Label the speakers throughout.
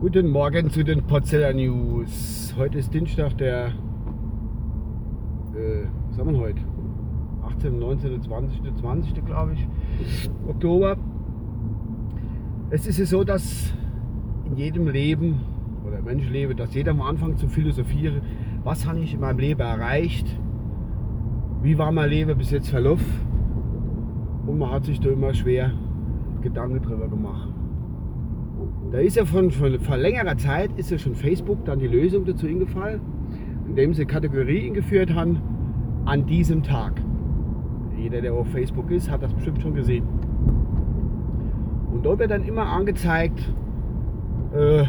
Speaker 1: Guten Morgen zu den Potzeller News. Heute ist Dienstag, der, äh, was haben wir heute? 18, 19, 20, 20, glaube ich, Oktober. Es ist ja so, dass in jedem Leben oder Menschenleben, dass jeder am Anfang zu philosophieren, was habe ich in meinem Leben erreicht, wie war mein Leben bis jetzt verlaufen und man hat sich da immer schwer Gedanken drüber gemacht. Da ist ja von, von vor längerer Zeit ist ja schon Facebook dann die Lösung dazu eingefallen, indem sie Kategorien geführt haben an diesem Tag. Jeder, der auf Facebook ist, hat das bestimmt schon gesehen. Und dort wird dann immer angezeigt, äh,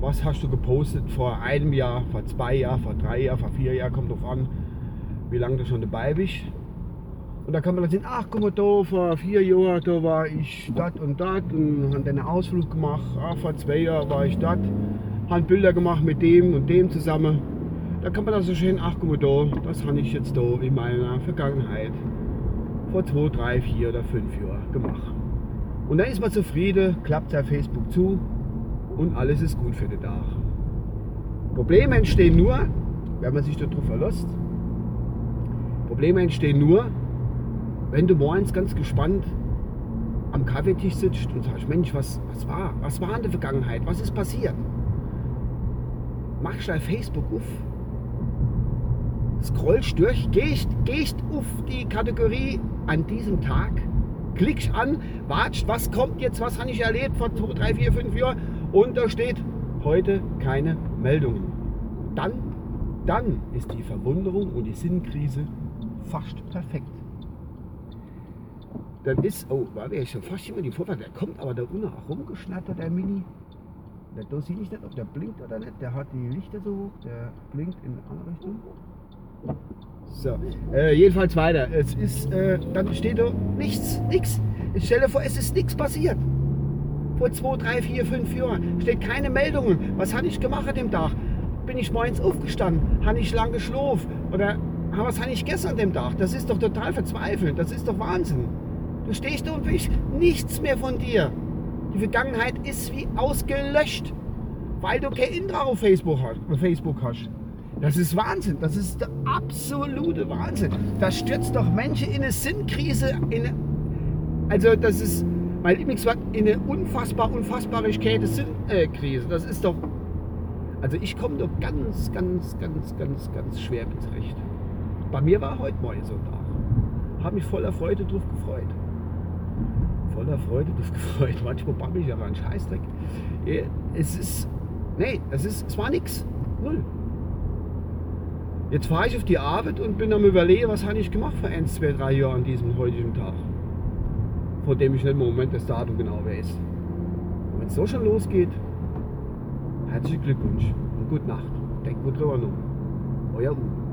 Speaker 1: was hast du gepostet vor einem Jahr, vor zwei Jahren, vor drei Jahren, vor vier Jahren, kommt drauf an, wie lange du schon dabei bist. Und da kann man dann sehen, ach guck mal da, vor vier Jahren, da war ich dort und dort und habe einen Ausflug gemacht. Ach, vor zwei Jahren war ich dort, habe Bilder gemacht mit dem und dem zusammen. Da kann man dann so schön, ach guck mal da, das habe ich jetzt da in meiner Vergangenheit vor zwei, drei, vier oder fünf Jahren gemacht. Und dann ist man zufrieden, klappt sein Facebook zu und alles ist gut für den Tag. Probleme entstehen nur, wenn man sich darauf verlässt. Probleme entstehen nur, wenn du morgens ganz gespannt am Kaffeetisch sitzt und sagst, Mensch, was, was war? Was war in der Vergangenheit? Was ist passiert? Machst du Facebook auf, scrollst durch, gehst, gehst auf die Kategorie an diesem Tag, klickst an, watschst, was kommt jetzt, was habe ich erlebt vor 2, 3, 4, 5 Jahren und da steht heute keine Meldungen. Dann, dann ist die Verwunderung und die Sinnkrise fast perfekt dann ist, oh, war wäre schon fast immer die Vorfahrt, der kommt aber da unten auch rumgeschnattert, der Mini. Der, da sehe ich nicht, ob der blinkt oder nicht. Der hat die Lichter so hoch, der blinkt in eine andere Richtung. So, äh, jedenfalls weiter. Es ist, äh, dann steht da nichts, nichts. Ich stelle vor, es ist nichts passiert. Vor zwei, drei, vier, fünf Jahren steht keine Meldungen. Was habe ich gemacht an dem Tag? Bin ich morgens aufgestanden? Habe ich lang geschlafen? Oder was habe ich gestern an dem Tag? Das ist doch total verzweifelnd. Das ist doch Wahnsinn. Du stehst und willst nichts mehr von dir. Die Vergangenheit ist wie ausgelöscht, weil du kein Intra auf Facebook hast. Das ist Wahnsinn. Das ist der absolute Wahnsinn. Das stürzt doch Menschen in eine Sinnkrise. In eine, also das ist, mein Lieblingswort, in eine unfassbar, unfassbarigkeit Sinnkrise. Das ist doch, also ich komme doch ganz, ganz, ganz, ganz, ganz schwer mit zurecht. Bei mir war heute Morgen so ein Tag. Habe mich voller Freude drauf gefreut voller Freude das gefreut. Manchmal babbel ich aber einen Scheißdreck. Es ist, nee, es ist, es war nichts. Null. Jetzt fahre ich auf die Arbeit und bin am überlegen, was habe ich gemacht vor 1, 2, 3 Jahren an diesem heutigen Tag. Vor dem ich nicht im Moment das Datum genau weiß. Und wenn es so schon losgeht, herzlichen Glückwunsch und gute Nacht. Denkt gut drüber noch. Euer Uwe.